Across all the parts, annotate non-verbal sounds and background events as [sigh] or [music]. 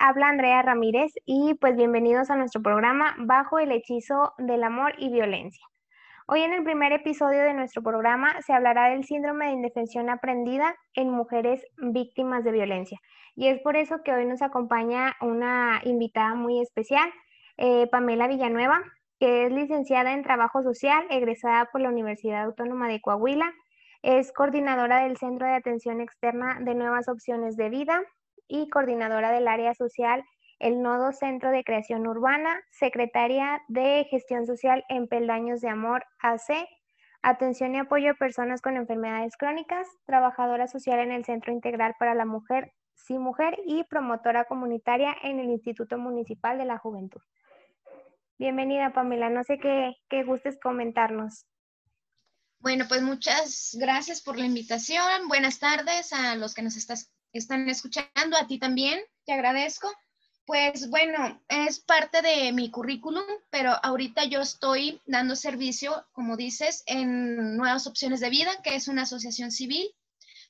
Habla Andrea Ramírez y pues bienvenidos a nuestro programa Bajo el hechizo del amor y violencia. Hoy en el primer episodio de nuestro programa se hablará del síndrome de indefensión aprendida en mujeres víctimas de violencia. Y es por eso que hoy nos acompaña una invitada muy especial, eh, Pamela Villanueva, que es licenciada en Trabajo Social, egresada por la Universidad Autónoma de Coahuila. Es coordinadora del Centro de Atención Externa de Nuevas Opciones de Vida y coordinadora del área social el Nodo Centro de Creación Urbana, secretaria de Gestión Social en Peldaños de Amor AC, atención y apoyo a personas con enfermedades crónicas, trabajadora social en el Centro Integral para la Mujer, Sí Mujer y promotora comunitaria en el Instituto Municipal de la Juventud. Bienvenida Pamela, no sé qué, qué gustes comentarnos. Bueno, pues muchas gracias por la invitación. Buenas tardes a los que nos estás, están escuchando, a ti también, te agradezco. Pues bueno, es parte de mi currículum, pero ahorita yo estoy dando servicio, como dices, en Nuevas Opciones de Vida, que es una asociación civil,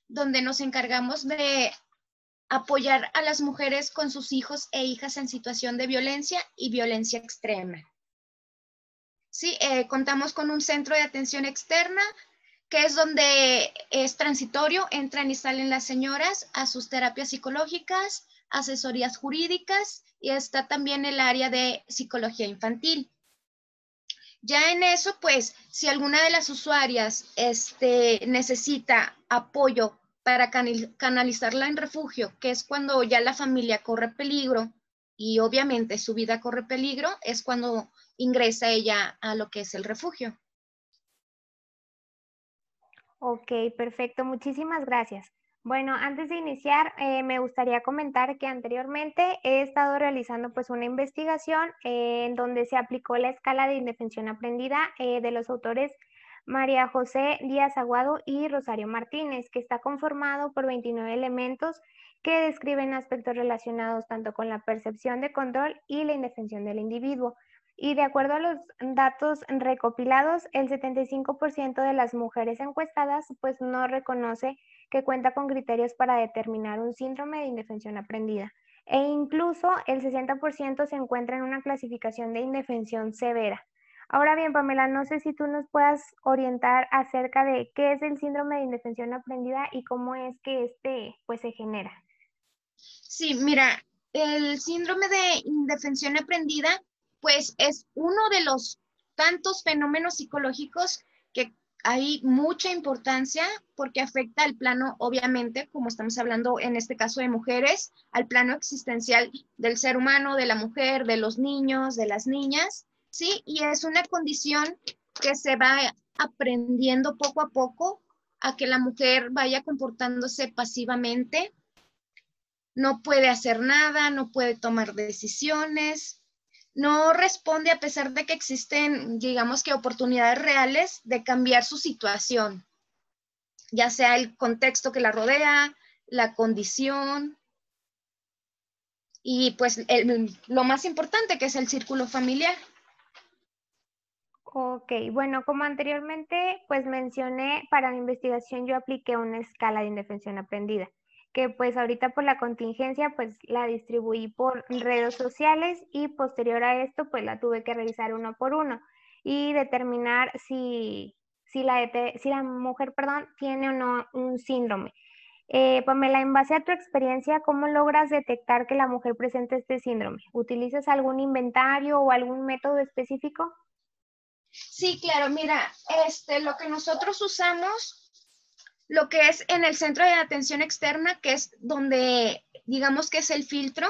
donde nos encargamos de apoyar a las mujeres con sus hijos e hijas en situación de violencia y violencia extrema. Sí, eh, contamos con un centro de atención externa, que es donde es transitorio, entran y salen las señoras a sus terapias psicológicas, asesorías jurídicas y está también el área de psicología infantil. Ya en eso, pues, si alguna de las usuarias este, necesita apoyo para canalizarla en refugio, que es cuando ya la familia corre peligro y obviamente su vida corre peligro, es cuando ingresa ella a lo que es el refugio. Ok, perfecto. Muchísimas gracias. Bueno, antes de iniciar, eh, me gustaría comentar que anteriormente he estado realizando pues una investigación eh, en donde se aplicó la escala de indefensión aprendida eh, de los autores María José Díaz Aguado y Rosario Martínez, que está conformado por 29 elementos que describen aspectos relacionados tanto con la percepción de control y la indefensión del individuo. Y de acuerdo a los datos recopilados, el 75% de las mujeres encuestadas pues no reconoce que cuenta con criterios para determinar un síndrome de indefensión aprendida. E incluso el 60% se encuentra en una clasificación de indefensión severa. Ahora bien, Pamela, no sé si tú nos puedas orientar acerca de qué es el síndrome de indefensión aprendida y cómo es que este pues se genera. Sí, mira, el síndrome de indefensión aprendida pues es uno de los tantos fenómenos psicológicos que hay mucha importancia porque afecta al plano, obviamente, como estamos hablando en este caso de mujeres, al plano existencial del ser humano, de la mujer, de los niños, de las niñas, ¿sí? Y es una condición que se va aprendiendo poco a poco a que la mujer vaya comportándose pasivamente, no puede hacer nada, no puede tomar decisiones, no responde a pesar de que existen, digamos que, oportunidades reales de cambiar su situación, ya sea el contexto que la rodea, la condición y pues lo más importante que es el círculo familiar. Ok, bueno, como anteriormente pues mencioné, para mi investigación yo apliqué una escala de indefensión aprendida que pues ahorita por la contingencia pues la distribuí por redes sociales y posterior a esto pues la tuve que revisar uno por uno y determinar si, si, la, si la mujer perdón, tiene o no un síndrome. Eh, Pamela, en base a tu experiencia, ¿cómo logras detectar que la mujer presenta este síndrome? ¿Utilizas algún inventario o algún método específico? Sí, claro, mira, este, lo que nosotros usamos lo que es en el centro de atención externa, que es donde digamos que es el filtro,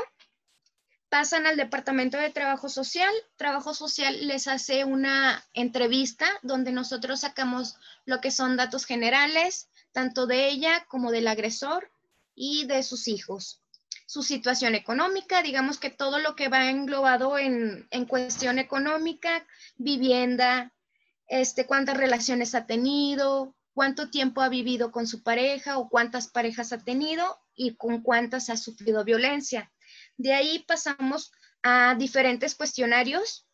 pasan al departamento de trabajo social. Trabajo social les hace una entrevista donde nosotros sacamos lo que son datos generales, tanto de ella como del agresor y de sus hijos. Su situación económica, digamos que todo lo que va englobado en, en cuestión económica, vivienda, este, cuántas relaciones ha tenido, cuánto tiempo ha vivido con su pareja o cuántas parejas ha tenido y con cuántas ha sufrido violencia. De ahí pasamos a diferentes cuestionarios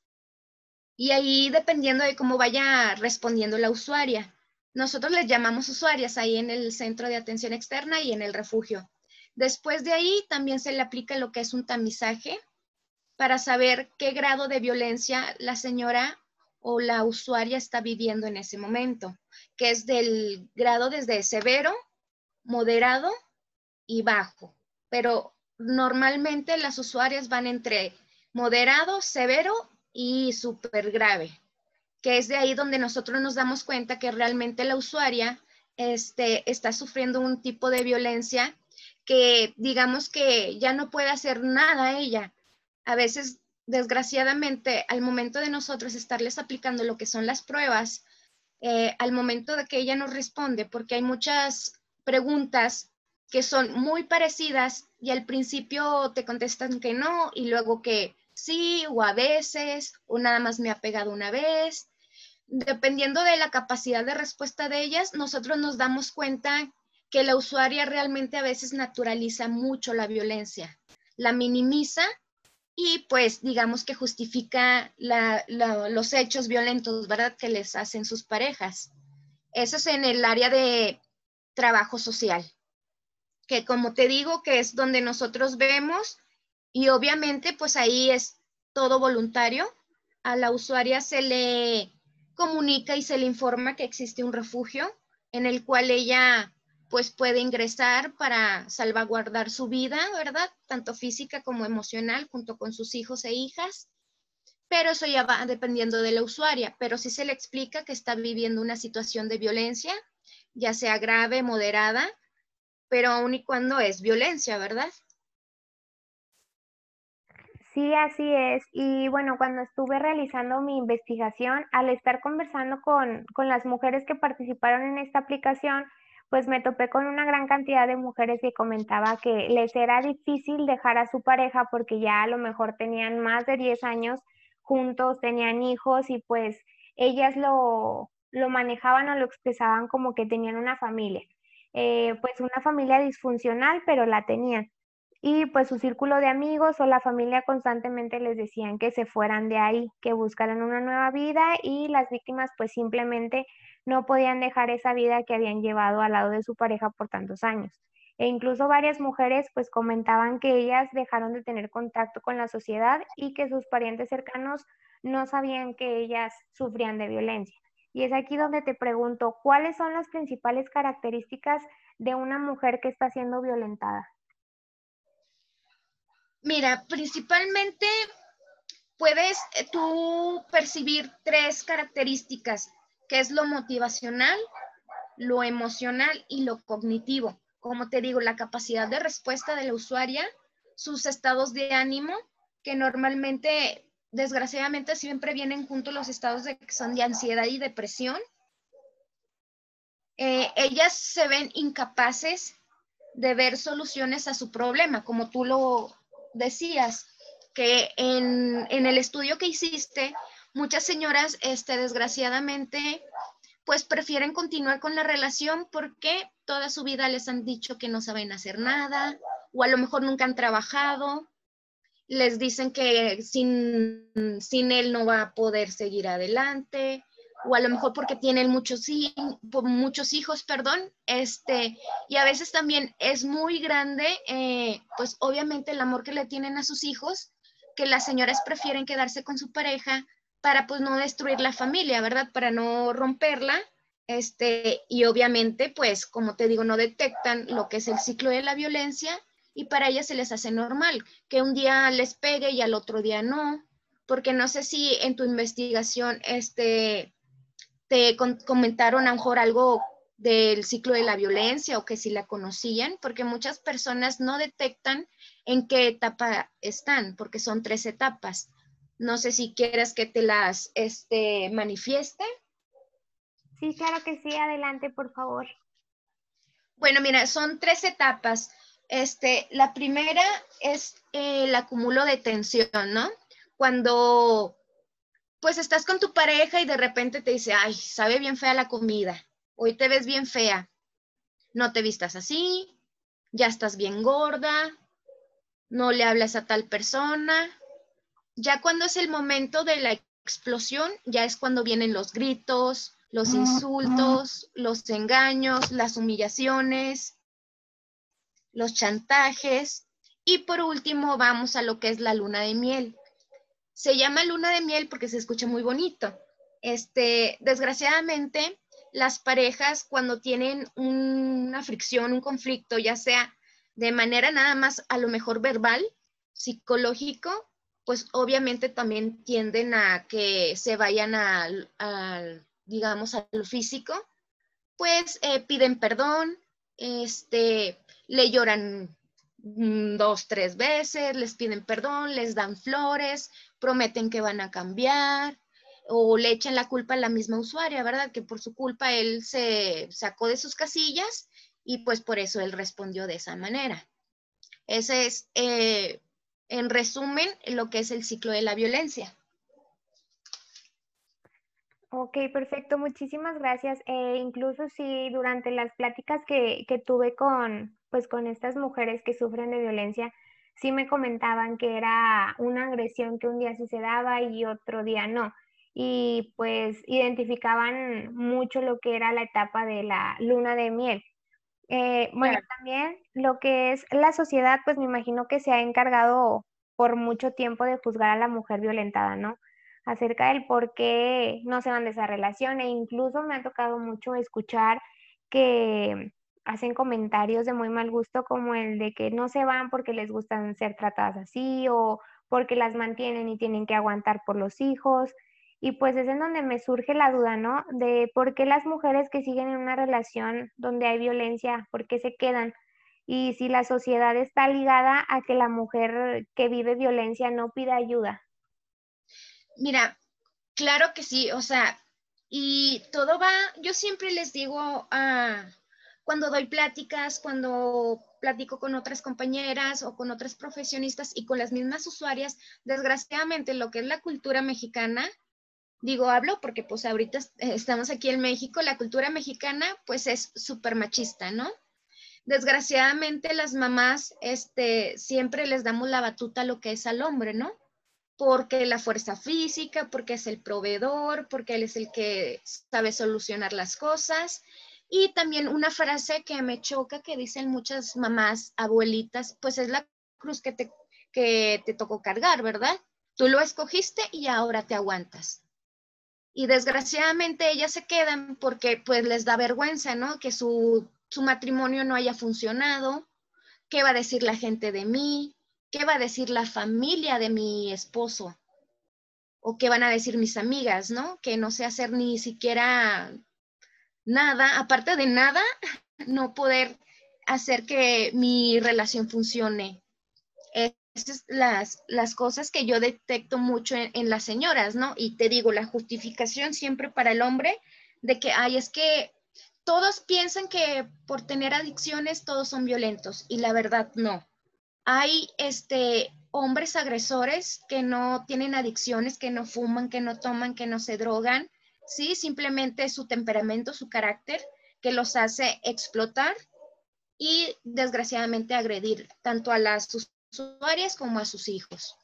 y ahí dependiendo de cómo vaya respondiendo la usuaria. Nosotros les llamamos usuarias ahí en el centro de atención externa y en el refugio. Después de ahí también se le aplica lo que es un tamizaje para saber qué grado de violencia la señora o la usuaria está viviendo en ese momento, que es del grado desde severo, moderado y bajo. Pero normalmente las usuarias van entre moderado, severo y súper grave, que es de ahí donde nosotros nos damos cuenta que realmente la usuaria este, está sufriendo un tipo de violencia que digamos que ya no puede hacer nada ella. A veces, desgraciadamente, al momento de nosotros estarles aplicando lo que son las pruebas, eh, al momento de que ella nos responde, porque hay muchas preguntas que son muy parecidas y al principio te contestan que no y luego que sí o a veces o nada más me ha pegado una vez. Dependiendo de la capacidad de respuesta de ellas, nosotros nos damos cuenta que la usuaria realmente a veces naturaliza mucho la violencia, la minimiza y pues digamos que justifica los hechos violentos, ¿verdad? Que les hacen sus parejas. Eso es en el área de trabajo social, que como te digo, que es donde nosotros vemos y obviamente pues ahí es todo voluntario. A la usuaria se le comunica y se le informa que existe un refugio en el cual ella pues puede ingresar para salvaguardar su vida, ¿verdad? Tanto física como emocional, junto con sus hijos e hijas. Pero eso ya va dependiendo de la usuaria, pero sí se le explica que está viviendo una situación de violencia, ya sea grave, moderada, pero aún y cuando es violencia, ¿verdad? Sí, así es. Y bueno, cuando estuve realizando mi investigación, al estar conversando con, con las mujeres que participaron en esta aplicación, pues me topé con una gran cantidad de mujeres que comentaba que les era difícil dejar a su pareja porque ya a lo mejor tenían más de 10 años juntos, tenían hijos y pues ellas lo, lo manejaban o lo expresaban como que tenían una familia. Eh, pues una familia disfuncional, pero la tenían. Y pues su círculo de amigos o la familia constantemente les decían que se fueran de ahí, que buscaran una nueva vida y las víctimas pues simplemente no podían dejar esa vida que habían llevado al lado de su pareja por tantos años. E incluso varias mujeres pues comentaban que ellas dejaron de tener contacto con la sociedad y que sus parientes cercanos no sabían que ellas sufrían de violencia. Y es aquí donde te pregunto, ¿cuáles son las principales características de una mujer que está siendo violentada? Mira, principalmente puedes eh, tú percibir tres características que es lo motivacional, lo emocional y lo cognitivo. Como te digo, la capacidad de respuesta de la usuaria, sus estados de ánimo, que normalmente, desgraciadamente, siempre vienen juntos los estados de, que son de ansiedad y depresión. Eh, ellas se ven incapaces de ver soluciones a su problema, como tú lo decías, que en, en el estudio que hiciste, muchas señoras, este, desgraciadamente, pues prefieren continuar con la relación porque toda su vida les han dicho que no saben hacer nada o a lo mejor nunca han trabajado. Les dicen que sin, sin él no va a poder seguir adelante o a lo mejor porque tienen muchos, hijos, perdón, este, y a veces también es muy grande, eh, pues obviamente el amor que le tienen a sus hijos, que las señoras prefieren quedarse con su pareja para pues no destruir la familia, ¿verdad? Para no romperla. Este, y obviamente, pues, como te digo, no detectan lo que es el ciclo de la violencia y para ellas se les hace normal que un día les pegue y al otro día no, porque no sé si en tu investigación este, te comentaron a lo mejor algo del ciclo de la violencia o que si la conocían, porque muchas personas no detectan en qué etapa están, porque son tres etapas. No sé si quieres que te las este, manifieste. Sí, claro que sí, adelante, por favor. Bueno, mira, son tres etapas. Este, la primera es el acumulo de tensión, ¿no? Cuando pues estás con tu pareja y de repente te dice, ay, sabe bien fea la comida, hoy te ves bien fea, no te vistas así, ya estás bien gorda, no le hablas a tal persona, ya cuando es el momento de la explosión, ya es cuando vienen los gritos, los insultos, los engaños, las humillaciones. los chantajes y por último vamos a lo que es la luna de miel. Se llama luna de miel porque se escucha muy bonito. Este, desgraciadamente, las parejas cuando tienen una fricción, un conflicto, ya sea de manera nada más a lo mejor verbal, psicológico, pues obviamente también tienden a que se vayan al, digamos, a lo físico, pues eh, piden perdón, este, le lloran dos, tres veces, les piden perdón, les dan flores, prometen que van a cambiar o le echan la culpa a la misma usuaria, ¿verdad? Que por su culpa él se sacó de sus casillas y pues por eso él respondió de esa manera. Ese es, eh, en resumen, lo que es el ciclo de la violencia. Ok, perfecto, muchísimas gracias. Eh, incluso si durante las pláticas que, que, tuve con, pues, con estas mujeres que sufren de violencia, sí me comentaban que era una agresión que un día sí se daba y otro día no. Y pues identificaban mucho lo que era la etapa de la luna de miel. Eh, bueno, también lo que es la sociedad, pues me imagino que se ha encargado por mucho tiempo de juzgar a la mujer violentada, ¿no? acerca del por qué no se van de esa relación e incluso me ha tocado mucho escuchar que hacen comentarios de muy mal gusto como el de que no se van porque les gustan ser tratadas así o porque las mantienen y tienen que aguantar por los hijos. Y pues es en donde me surge la duda, ¿no? De por qué las mujeres que siguen en una relación donde hay violencia, ¿por qué se quedan? Y si la sociedad está ligada a que la mujer que vive violencia no pida ayuda. Mira, claro que sí, o sea, y todo va, yo siempre les digo a, cuando doy pláticas, cuando platico con otras compañeras o con otras profesionistas y con las mismas usuarias, desgraciadamente lo que es la cultura mexicana, digo, hablo porque pues ahorita estamos aquí en México, la cultura mexicana pues es súper machista, ¿no? Desgraciadamente las mamás, este, siempre les damos la batuta a lo que es al hombre, ¿no? porque la fuerza física, porque es el proveedor, porque él es el que sabe solucionar las cosas. Y también una frase que me choca que dicen muchas mamás, abuelitas, pues es la cruz que te, que te tocó cargar, ¿verdad? Tú lo escogiste y ahora te aguantas. Y desgraciadamente ellas se quedan porque pues les da vergüenza, ¿no? Que su, su matrimonio no haya funcionado, qué va a decir la gente de mí, ¿Qué va a decir la familia de mi esposo? ¿O qué van a decir mis amigas, no? Que no sé hacer ni siquiera nada, aparte de nada, [laughs] no poder hacer que mi relación funcione. Son las, las cosas que yo detecto mucho en, las señoras, ¿no? Y te digo, la justificación siempre para el hombre de que, ay, es que todos piensan que por tener adicciones todos son violentos y la verdad no hay este, hombres agresores que no tienen adicciones, que no fuman, que no toman, que no se drogan, ¿sí? Simplemente su temperamento, su carácter, que los hace explotar y desgraciadamente agredir tanto a las como a sus hijos.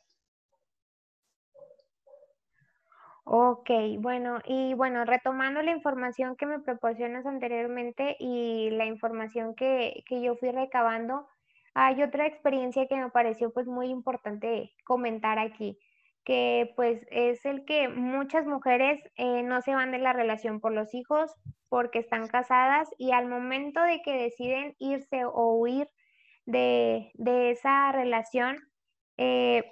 Ok, bueno, y bueno, retomando la información que me proporcionas anteriormente y la información que, que yo fui recabando, hay otra experiencia que me pareció pues muy importante comentar aquí, que pues es el que muchas mujeres eh, no se van de la relación por los hijos porque están casadas y al momento de que deciden irse o huir de, esa relación, eh,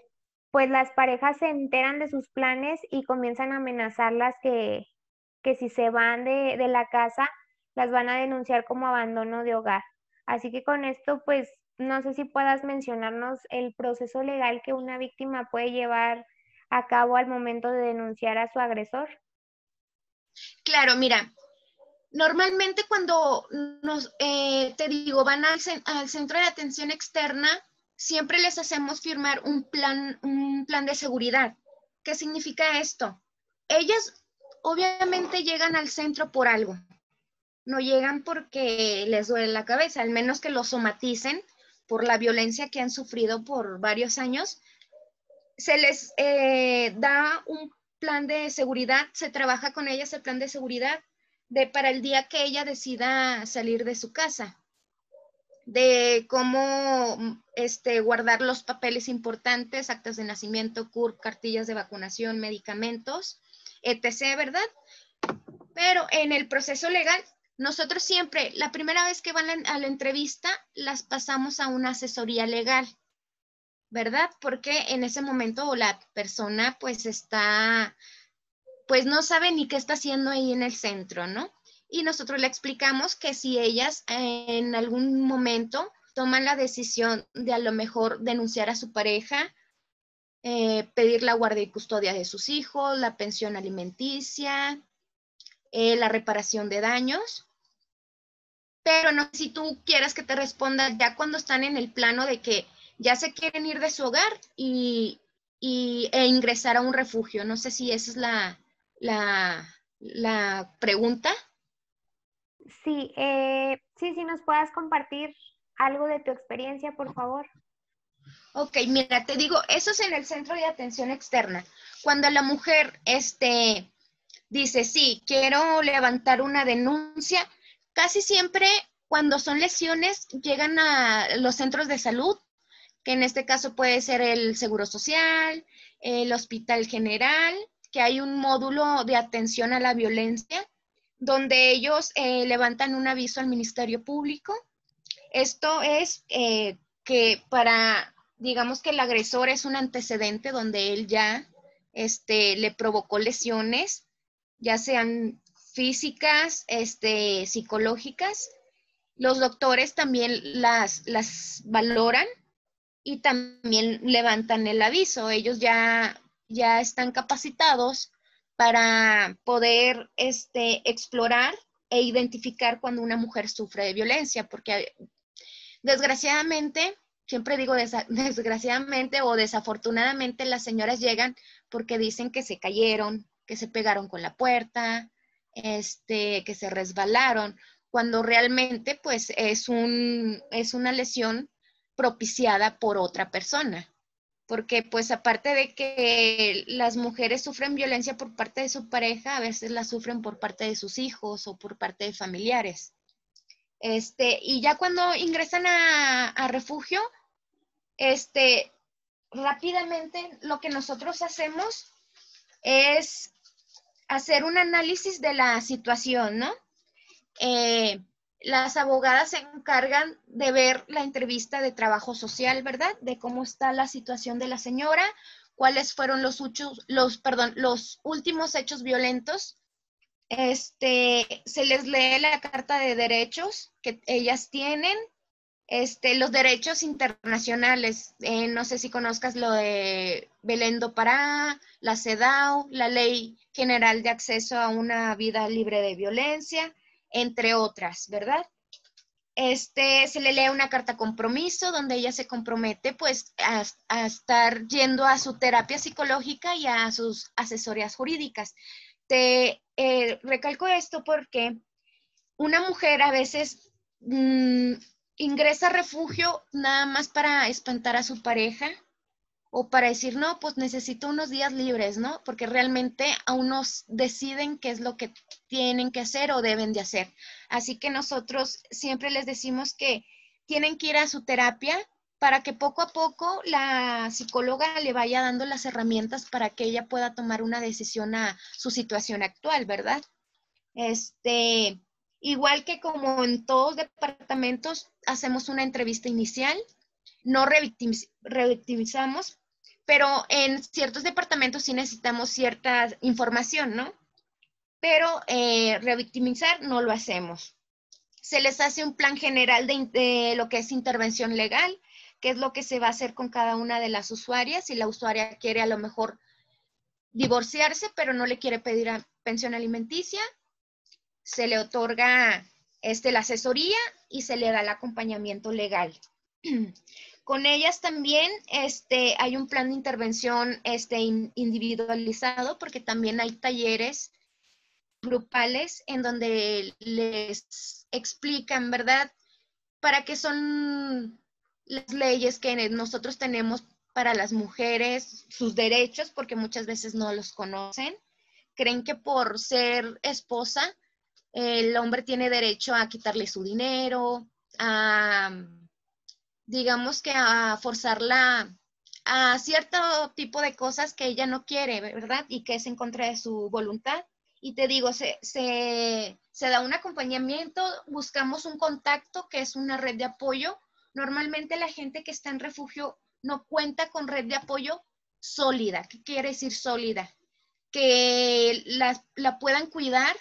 pues las parejas se enteran de sus planes y comienzan a amenazarlas que, que si se van de, de la casa, las van a denunciar como abandono de hogar. Así que con esto, pues no sé si puedas mencionarnos el proceso legal que una víctima puede llevar a cabo al momento de denunciar a su agresor. Claro, mira, normalmente cuando nos, eh, te digo, van al, centro de atención externa, siempre les hacemos firmar un plan, un plan de seguridad. ¿Qué significa esto? Ellas obviamente llegan al centro por algo. No llegan porque les duele la cabeza, al menos que lo somaticen por la violencia que han sufrido por varios años, se les eh, da un plan de seguridad, se trabaja con ellas el plan de seguridad de, para el día que ella decida salir de su casa. de cómo este, guardar los papeles importantes, actas de nacimiento, CURP, cartillas de vacunación, medicamentos, etc., ¿verdad? Pero en el proceso legal, nosotros siempre, la primera vez que van a la entrevista, las pasamos a una asesoría legal, ¿verdad? Porque en ese momento la persona pues está, pues no sabe ni qué está haciendo ahí en el centro, ¿no? y nosotros le explicamos que si ellas en algún momento toman la decisión de a lo mejor denunciar a su pareja, eh, pedir la guardia y custodia de sus hijos, la pensión alimenticia, eh, la reparación de daños. Pero no si tú quieras que te responda ya cuando están en el plano de que ya se quieren ir de su hogar y, e ingresar a un refugio. No sé si esa es la, la, la pregunta. Sí, eh, sí, sí, nos puedas compartir algo de tu experiencia, por favor. Ok, mira, te digo, eso es en el centro de atención externa. Cuando la mujer este, dice, sí, quiero levantar una denuncia, casi siempre cuando son lesiones llegan a los centros de salud, que en este caso puede ser el Seguro Social, el Hospital General, que hay un módulo de atención a la violencia donde ellos eh, levantan un aviso al Ministerio Público. Esto es eh, que para, digamos que el agresor es un antecedente donde él ya este, le provocó lesiones, ya sean físicas, este, psicológicas. Los doctores también las, las valoran y también levantan el aviso. Ellos ya, ya están capacitados para poder este, explorar e identificar cuando una mujer sufre de violencia, porque desgraciadamente, siempre digo [laughs] desgraciadamente o desafortunadamente, las señoras llegan porque dicen que se cayeron, que se pegaron con la puerta, este, que se resbalaron, cuando realmente pues es, un, es una lesión propiciada por otra persona porque pues aparte de que las mujeres sufren violencia por parte de su pareja, a veces la sufren por parte de sus hijos o por parte de familiares. Este, y ya cuando ingresan a, refugio, este, rápidamente lo que nosotros hacemos es hacer un análisis de la situación, ¿no? Eh, las abogadas se encargan de ver la entrevista de trabajo social, ¿verdad? De cómo está la situación de la señora, cuáles fueron los, perdón, los últimos hechos violentos. Este, se les lee la carta de derechos que ellas tienen, este, los derechos internacionales. Eh, no sé si conozcas lo de Belén do Pará, la CEDAW, la Ley General de Acceso a una Vida Libre de Violencia entre otras, ¿verdad? Este, se le lee una carta compromiso donde ella se compromete pues a, estar yendo a su terapia psicológica y a sus asesorías jurídicas. Te eh, recalco esto porque una mujer a veces mm, ingresa a refugio nada más para espantar a su pareja o para decir, no, pues necesito unos días libres, ¿no? Porque realmente aún nos deciden qué es lo que tienen que hacer o deben de hacer. Así que nosotros siempre les decimos que tienen que ir a su terapia para que poco a poco la psicóloga le vaya dando las herramientas para que ella pueda tomar una decisión a su situación actual, ¿verdad? Este, igual que como en todos departamentos, hacemos una entrevista inicial no revictimizamos, pero en ciertos departamentos sí necesitamos cierta información, ¿no? Pero eh, revictimizar no lo hacemos. Se les hace un plan general de, lo que es intervención legal, qué es lo que se va a hacer con cada una de las usuarias. Si la usuaria quiere a lo mejor divorciarse, pero no le quiere pedir pensión alimenticia, se le otorga este, la asesoría y se le da el acompañamiento legal. [clears throat] Con ellas también este, hay un plan de intervención este, individualizado porque también hay talleres grupales en donde les explican, ¿verdad?, para qué son las leyes que nosotros tenemos para las mujeres, sus derechos, porque muchas veces no los conocen. Creen que por ser esposa, el hombre tiene derecho a quitarle su dinero, a, digamos que a forzarla a cierto tipo de cosas que ella no quiere, ¿verdad? Y que es en contra de su voluntad. Y te digo, se, se, se da un acompañamiento, buscamos un contacto que es una red de apoyo. Normalmente la gente que está en refugio no cuenta con red de apoyo sólida. ¿Qué quiere decir sólida? Que la, la puedan cuidar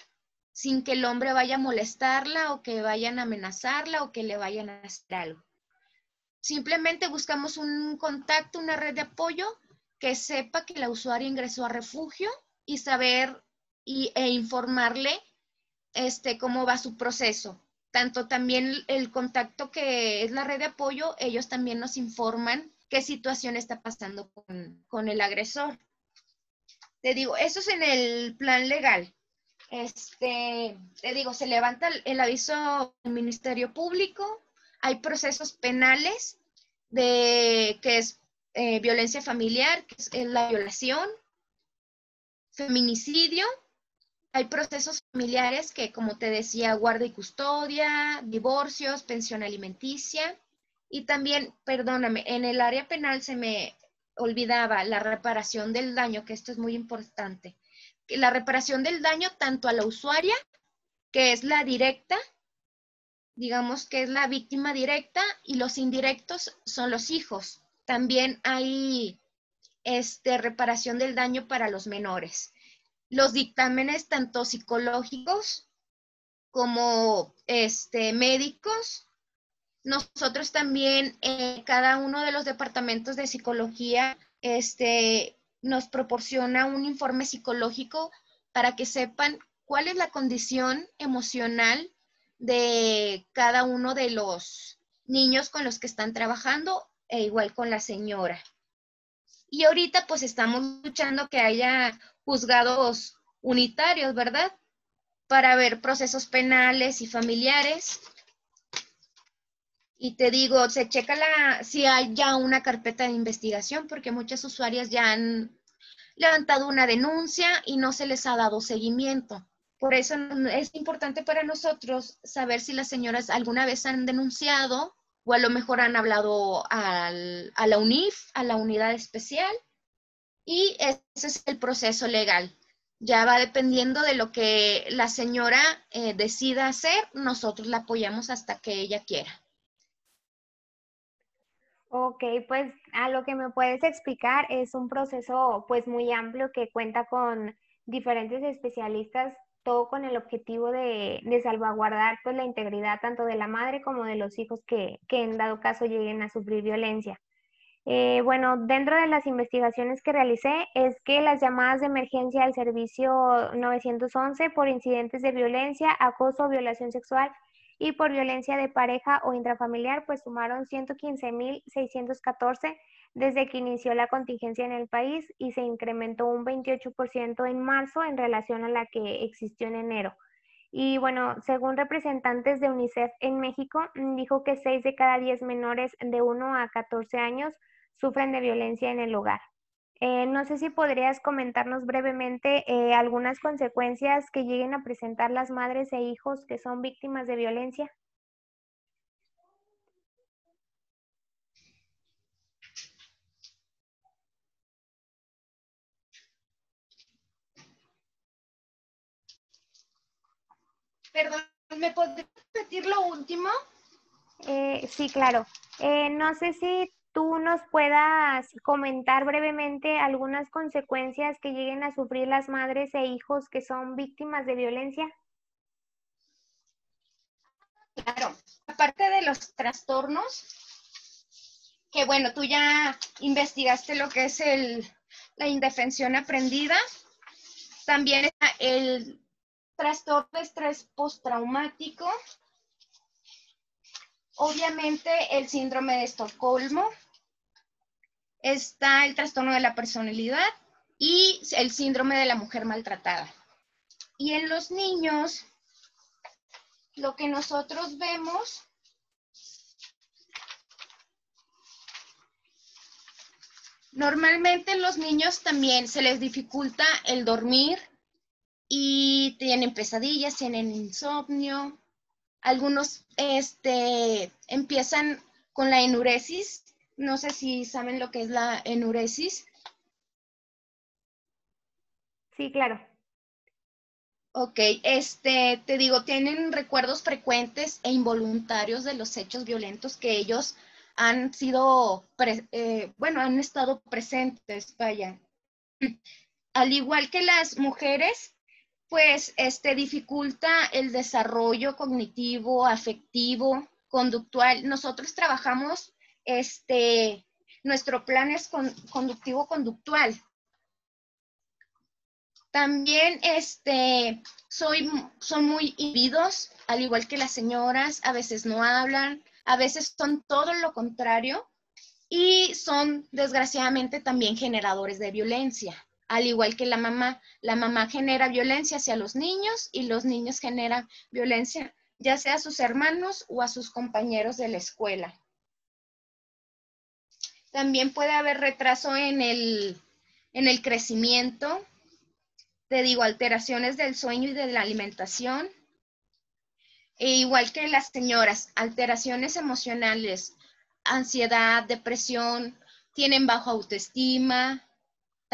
sin que el hombre vaya a molestarla o que vayan a amenazarla o que le vayan a hacer algo. Simplemente buscamos un contacto, una red de apoyo que sepa que la usuaria ingresó a refugio y saber y, e informarle este, cómo va su proceso. Tanto también el contacto que es la red de apoyo, ellos también nos informan qué situación está pasando con, el agresor. Te digo, eso es en el plan legal. Este, te digo, se levanta el, aviso del Ministerio Público, hay procesos penales de que es eh, violencia familiar, que es la violación, feminicidio, hay procesos familiares que, como te decía, guarda y custodia, divorcios, pensión alimenticia, y también, perdóname, en el área penal se me olvidaba la reparación del daño, que esto es muy importante. La reparación del daño tanto a la usuaria, que es la directa, digamos que es la víctima directa, y los indirectos son los hijos. También hay este, reparación del daño para los menores. Los dictámenes tanto psicológicos como este, médicos nosotros también, eh, cada uno de los departamentos de psicología, este, nos proporciona un informe psicológico para que sepan cuál es la condición emocional de cada uno de los niños con los que están trabajando e igual con la señora. Y ahorita pues estamos luchando que haya juzgados unitarios, ¿verdad? Para ver procesos penales y familiares y te digo, se checa la, si hay ya una carpeta de investigación, porque muchas usuarias ya han levantado una denuncia y no se les ha dado seguimiento. Por eso es importante para nosotros saber si las señoras alguna vez han denunciado o a lo mejor han hablado a la UNIF, a la unidad especial, y ese es el proceso legal. Ya va dependiendo de lo que la señora eh, decida hacer, nosotros la apoyamos hasta que ella quiera. Ok, pues a lo que me puedes explicar es un proceso pues muy amplio que cuenta con diferentes especialistas, todo con el objetivo de, salvaguardar pues la integridad tanto de la madre como de los hijos que, en dado caso lleguen a sufrir violencia. Eh, bueno, dentro de las investigaciones que realicé es que las llamadas de emergencia al servicio 911 por incidentes de violencia, acoso o violación sexual y por violencia de pareja o intrafamiliar, pues sumaron 115.614 desde que inició la contingencia en el país y se incrementó un 28% en marzo en relación a la que existió en enero. Y bueno, según representantes de UNICEF en México, mm, dijo que 6 de cada 10 menores de 1 a 14 años sufren de violencia en el hogar. Eh, no sé si podrías comentarnos brevemente eh, algunas consecuencias que lleguen a presentar las madres e hijos que son víctimas de violencia. Perdón, ¿me podrías repetir lo último? Eh, sí, claro. no sé si tú nos puedas comentar brevemente algunas consecuencias que lleguen a sufrir las madres e hijos que son víctimas de violencia. Claro, aparte de los trastornos, que bueno, tú ya investigaste lo que es el, la indefensión aprendida, también está el trastorno de estrés postraumático, obviamente el síndrome de Estocolmo, está el trastorno de la personalidad y el síndrome de la mujer maltratada. Y en los niños, lo que nosotros vemos Normalmente en los niños también se les dificulta el dormir y tienen pesadillas, tienen insomnio, Algunos este, empiezan con la enuresis. No sé si saben lo que es la enuresis. Sí, claro. Ok, este, te digo, tienen recuerdos frecuentes e involuntarios de los hechos violentos que ellos han sido, eh, bueno, han estado presentes, vaya. Al igual que las mujeres, pues, este, dificulta el desarrollo cognitivo, afectivo, conductual. Nosotros trabajamos, este, nuestro plan es conductivo-conductual. También este, soy, son muy inhibidos, al igual que las señoras, a veces no hablan, a veces son todo lo contrario y son desgraciadamente también generadores de violencia, al igual que la mamá. La mamá genera violencia hacia los niños y los niños generan violencia ya sea a sus hermanos o a sus compañeros de la escuela. También puede haber retraso en el, en el crecimiento, te digo, alteraciones del sueño y de la alimentación. E igual que las señoras, alteraciones emocionales, ansiedad, depresión, tienen bajo autoestima,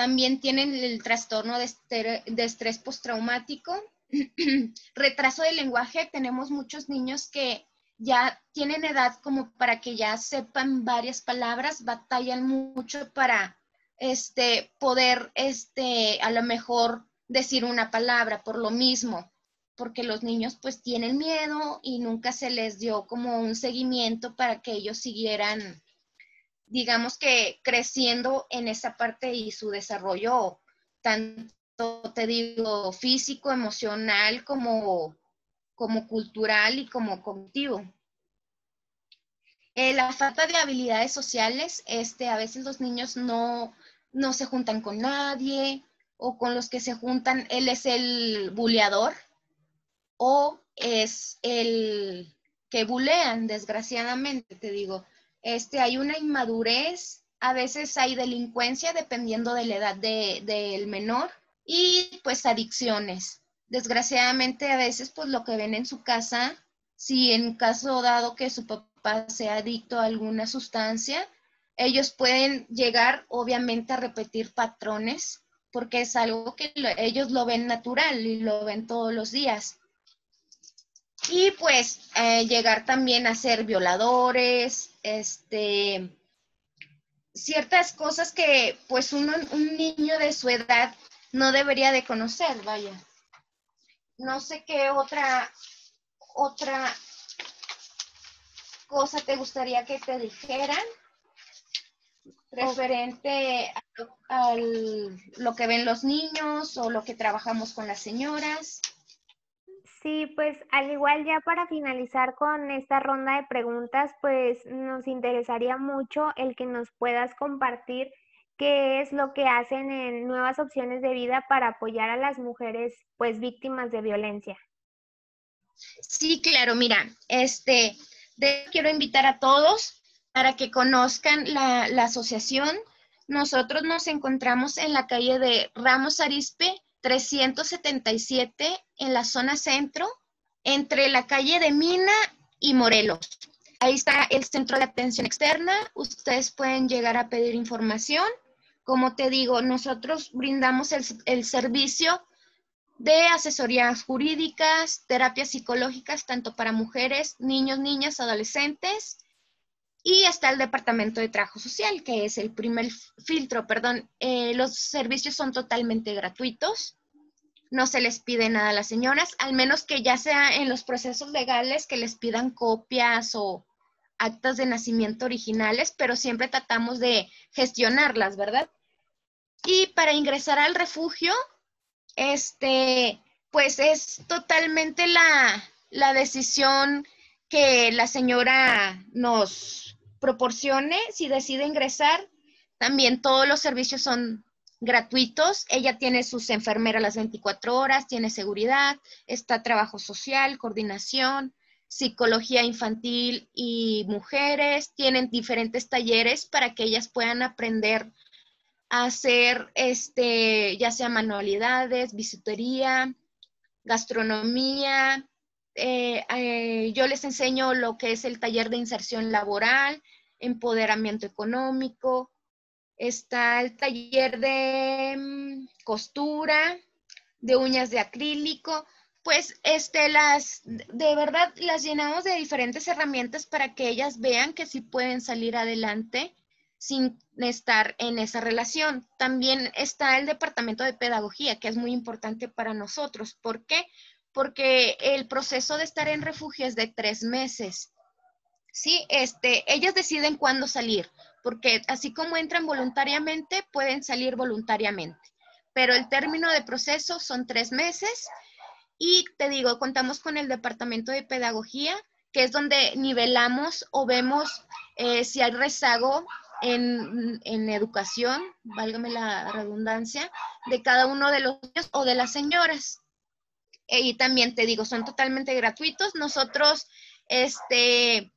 también tienen el trastorno de, de estrés postraumático. [clears throat] Retraso del lenguaje, tenemos muchos niños que ya tienen edad como para que ya sepan varias palabras, batallan mucho para este, poder, este, a lo mejor decir una palabra por lo mismo, porque los niños pues tienen miedo y nunca se les dio como un seguimiento para que ellos siguieran, digamos que creciendo en esa parte y su desarrollo tanto, te digo, físico, emocional, como, como cultural y como cognitivo. Eh, la falta de habilidades sociales, este, a veces los niños no, no se juntan con nadie, o con los que se juntan, él es el buleador o es el que bulean, desgraciadamente, te digo. Este, hay una inmadurez, a veces hay delincuencia dependiendo de la edad del menor y pues adicciones. Desgraciadamente a veces pues lo que ven en su casa, si en caso dado que su papá sea adicto a alguna sustancia, ellos pueden llegar obviamente a repetir patrones porque es algo que ellos lo ven natural y lo ven todos los días. Y pues eh, llegar también a ser violadores, este, ciertas cosas que pues un niño de su edad no debería de conocer, vaya. No sé qué otra, otra cosa te gustaría que te dijeran referente a lo que ven los niños o lo que trabajamos con las señoras. Sí, pues al igual ya para finalizar con esta ronda de preguntas, pues nos interesaría mucho el que nos puedas compartir qué es lo que hacen en Nuevas Opciones de Vida para apoyar a las mujeres pues víctimas de violencia. Sí, claro, mira, este, quiero invitar a todos para que conozcan la, asociación. Nosotros nos encontramos en la calle de Ramos Arispe 377 en la zona centro, entre la calle de Mina y Morelos. Ahí está el centro de atención externa. Ustedes pueden llegar a pedir información. Como te digo, nosotros brindamos el, el servicio de asesorías jurídicas, terapias psicológicas, tanto para mujeres, niños, niñas, adolescentes y está el Departamento de Trabajo Social, que es el primer filtro, perdón. Eh, los servicios son totalmente gratuitos. No se les pide nada a las señoras, al menos que ya sea en los procesos legales que les pidan copias o actas de nacimiento originales, pero siempre tratamos de gestionarlas, ¿verdad? Y para ingresar al refugio, este, pues es totalmente la, la decisión que la señora nos proporcione si decide ingresar. También todos los servicios son gratuitos. Ella tiene sus enfermeras las 24 horas, tiene seguridad, está trabajo social, coordinación, psicología infantil y mujeres. Tienen diferentes talleres para que ellas puedan aprender a hacer, este, ya sea manualidades, bisutería, gastronomía, eh, eh, yo les enseño lo que es el taller de inserción laboral, empoderamiento económico, está el taller de mm, costura, de uñas de acrílico, pues este, las, de verdad las llenamos de diferentes herramientas para que ellas vean que sí pueden salir adelante sin estar en esa relación. También está el departamento de pedagogía, que es muy importante para nosotros. ¿Por qué? Porque el proceso de estar en refugio es de tres meses. Sí, este, ellas deciden cuándo salir, porque así como entran voluntariamente, pueden salir voluntariamente. Pero el término de proceso son tres meses y te digo, contamos con el departamento de pedagogía, que es donde nivelamos o vemos eh, si hay rezago en, en, educación, válgame la redundancia, de cada uno de los niños o de las señoras. E, y también te digo, son totalmente gratuitos. Nosotros, este,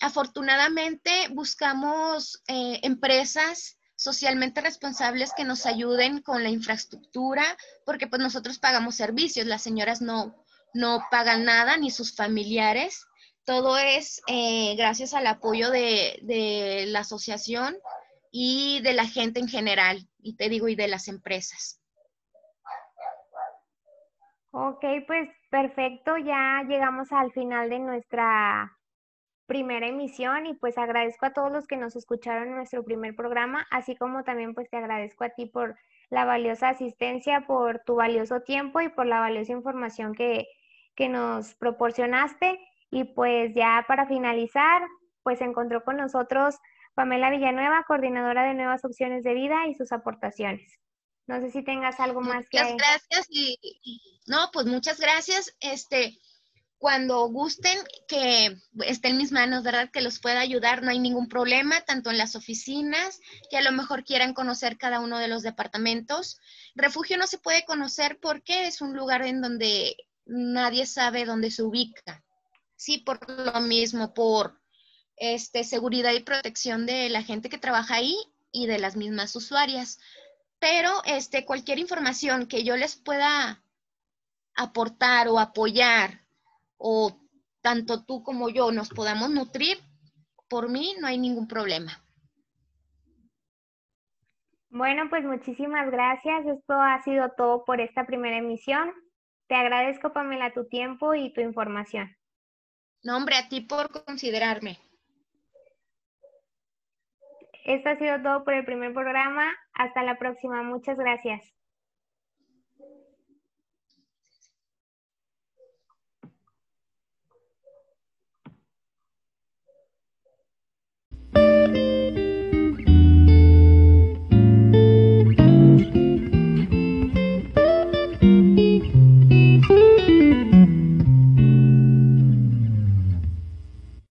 afortunadamente, buscamos eh, empresas socialmente responsables que nos ayuden con la infraestructura, porque pues nosotros pagamos servicios, las señoras no, no pagan nada, ni sus familiares. Todo es eh, gracias al apoyo de, de la asociación y de la gente en general, y te digo, y de las empresas. Ok, pues perfecto, ya llegamos al final de nuestra primera emisión y pues agradezco a todos los que nos escucharon en nuestro primer programa, así como también pues te agradezco a ti por la valiosa asistencia, por tu valioso tiempo y por la valiosa información que, que nos proporcionaste. Y pues ya para finalizar, pues encontró con nosotros Pamela Villanueva, coordinadora de Nuevas Opciones de Vida y sus aportaciones. No sé si tengas algo más que... Muchas gracias y, no, pues muchas gracias. Este, cuando gusten que esté en mis manos, ¿verdad? Que los pueda ayudar, no hay ningún problema, tanto en las oficinas, que a lo mejor quieran conocer cada uno de los departamentos. Refugio no se puede conocer porque es un lugar en donde nadie sabe dónde se ubica. Sí, por lo mismo, por este, seguridad y protección de la gente que trabaja ahí y de las mismas usuarias. Pero este, cualquier información que yo les pueda aportar o apoyar o tanto tú como yo nos podamos nutrir, por mí no hay ningún problema. Bueno, pues muchísimas gracias. Esto ha sido todo por esta primera emisión. Te agradezco, Pamela, tu tiempo y tu información. No, hombre, a ti por considerarme. Esto ha sido todo por el primer programa. Hasta la próxima. Muchas gracias.